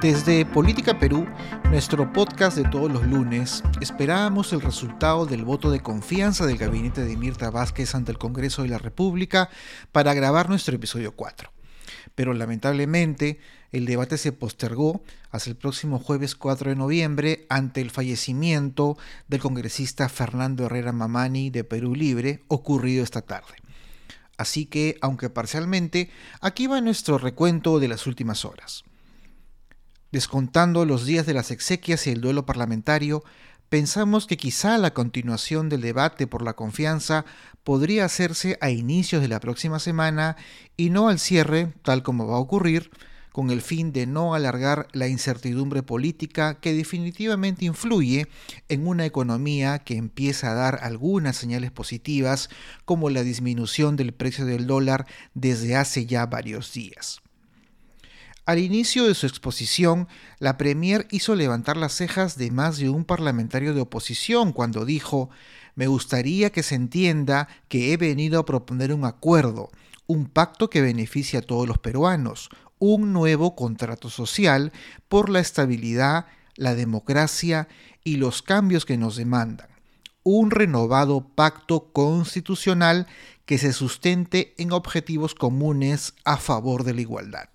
Desde Política Perú, nuestro podcast de todos los lunes, esperábamos el resultado del voto de confianza del gabinete de Mirta Vázquez ante el Congreso de la República para grabar nuestro episodio 4. Pero lamentablemente, el debate se postergó hasta el próximo jueves 4 de noviembre ante el fallecimiento del congresista Fernando Herrera Mamani de Perú Libre, ocurrido esta tarde. Así que, aunque parcialmente, aquí va nuestro recuento de las últimas horas. Descontando los días de las exequias y el duelo parlamentario, pensamos que quizá la continuación del debate por la confianza podría hacerse a inicios de la próxima semana y no al cierre, tal como va a ocurrir, con el fin de no alargar la incertidumbre política que definitivamente influye en una economía que empieza a dar algunas señales positivas, como la disminución del precio del dólar desde hace ya varios días. Al inicio de su exposición, la Premier hizo levantar las cejas de más de un parlamentario de oposición cuando dijo, me gustaría que se entienda que he venido a proponer un acuerdo, un pacto que beneficie a todos los peruanos, un nuevo contrato social por la estabilidad, la democracia y los cambios que nos demandan, un renovado pacto constitucional que se sustente en objetivos comunes a favor de la igualdad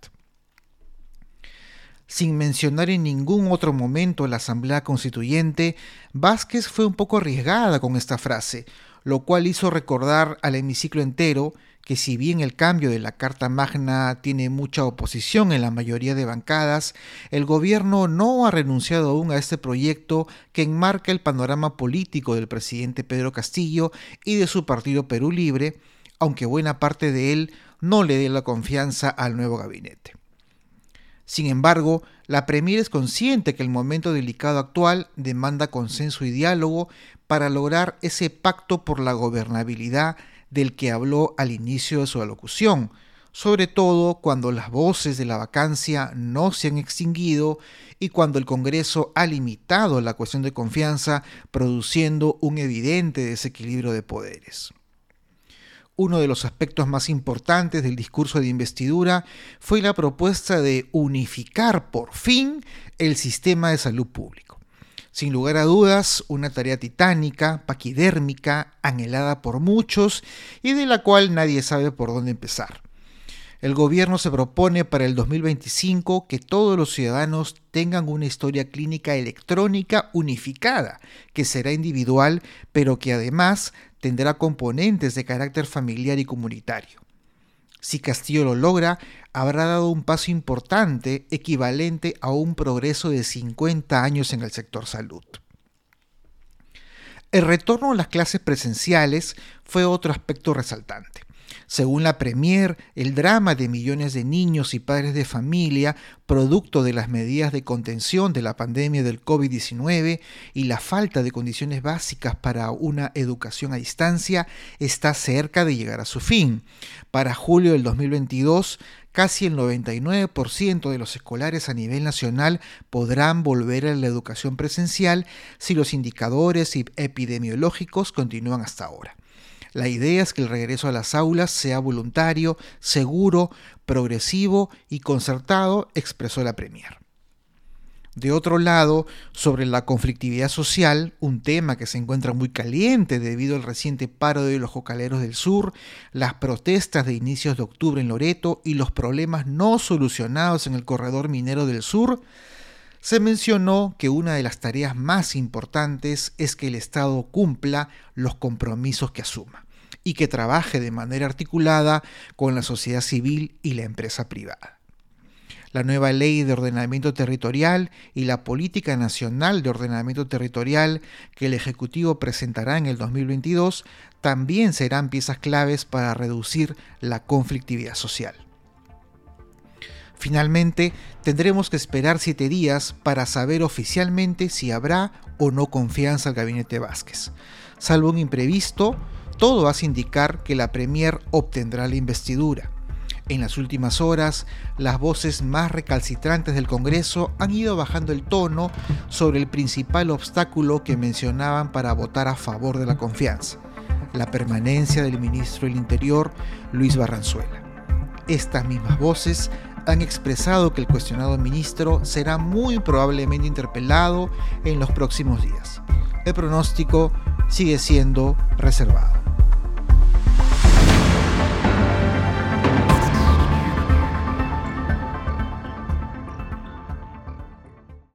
sin mencionar en ningún otro momento la Asamblea Constituyente, Vázquez fue un poco arriesgada con esta frase, lo cual hizo recordar al hemiciclo entero que si bien el cambio de la Carta Magna tiene mucha oposición en la mayoría de bancadas, el gobierno no ha renunciado aún a este proyecto que enmarca el panorama político del presidente Pedro Castillo y de su partido Perú Libre, aunque buena parte de él no le dé la confianza al nuevo gabinete. Sin embargo, la Premier es consciente que el momento delicado actual demanda consenso y diálogo para lograr ese pacto por la gobernabilidad del que habló al inicio de su alocución, sobre todo cuando las voces de la vacancia no se han extinguido y cuando el Congreso ha limitado la cuestión de confianza, produciendo un evidente desequilibrio de poderes. Uno de los aspectos más importantes del discurso de investidura fue la propuesta de unificar por fin el sistema de salud público. Sin lugar a dudas, una tarea titánica, paquidérmica, anhelada por muchos y de la cual nadie sabe por dónde empezar. El gobierno se propone para el 2025 que todos los ciudadanos tengan una historia clínica electrónica unificada, que será individual, pero que además tendrá componentes de carácter familiar y comunitario. Si Castillo lo logra, habrá dado un paso importante equivalente a un progreso de 50 años en el sector salud. El retorno a las clases presenciales fue otro aspecto resaltante. Según la Premier, el drama de millones de niños y padres de familia, producto de las medidas de contención de la pandemia del COVID-19 y la falta de condiciones básicas para una educación a distancia, está cerca de llegar a su fin. Para julio del 2022, casi el 99% de los escolares a nivel nacional podrán volver a la educación presencial si los indicadores epidemiológicos continúan hasta ahora. La idea es que el regreso a las aulas sea voluntario, seguro, progresivo y concertado, expresó la Premier. De otro lado, sobre la conflictividad social, un tema que se encuentra muy caliente debido al reciente paro de los jocaleros del sur, las protestas de inicios de octubre en Loreto y los problemas no solucionados en el corredor minero del sur, se mencionó que una de las tareas más importantes es que el Estado cumpla los compromisos que asuma y que trabaje de manera articulada con la sociedad civil y la empresa privada. La nueva ley de ordenamiento territorial y la política nacional de ordenamiento territorial que el Ejecutivo presentará en el 2022 también serán piezas claves para reducir la conflictividad social. Finalmente, tendremos que esperar siete días para saber oficialmente si habrá o no confianza al gabinete Vázquez. Salvo un imprevisto, todo hace indicar que la Premier obtendrá la investidura. En las últimas horas, las voces más recalcitrantes del Congreso han ido bajando el tono sobre el principal obstáculo que mencionaban para votar a favor de la confianza, la permanencia del ministro del Interior, Luis Barranzuela. Estas mismas voces han expresado que el cuestionado ministro será muy probablemente interpelado en los próximos días. El pronóstico sigue siendo reservado.